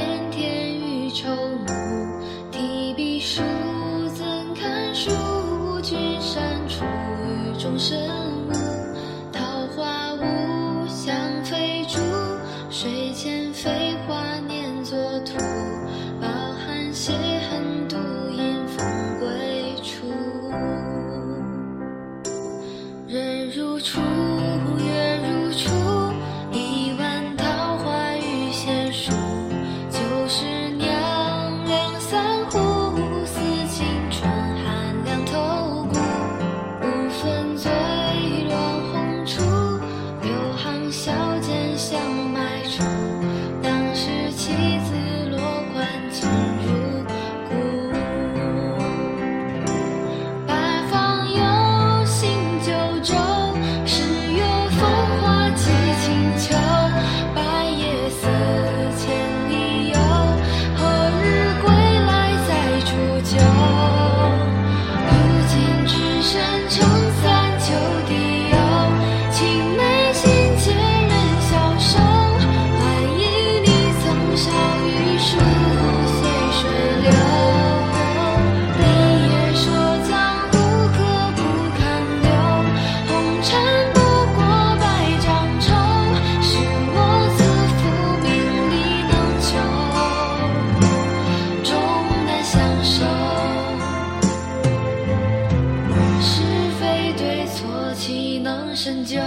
天天与绸暮，提笔书怎堪书？君山处，雨中生物。桃花坞，香飞烛，水前飞。很久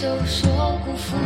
就说辜负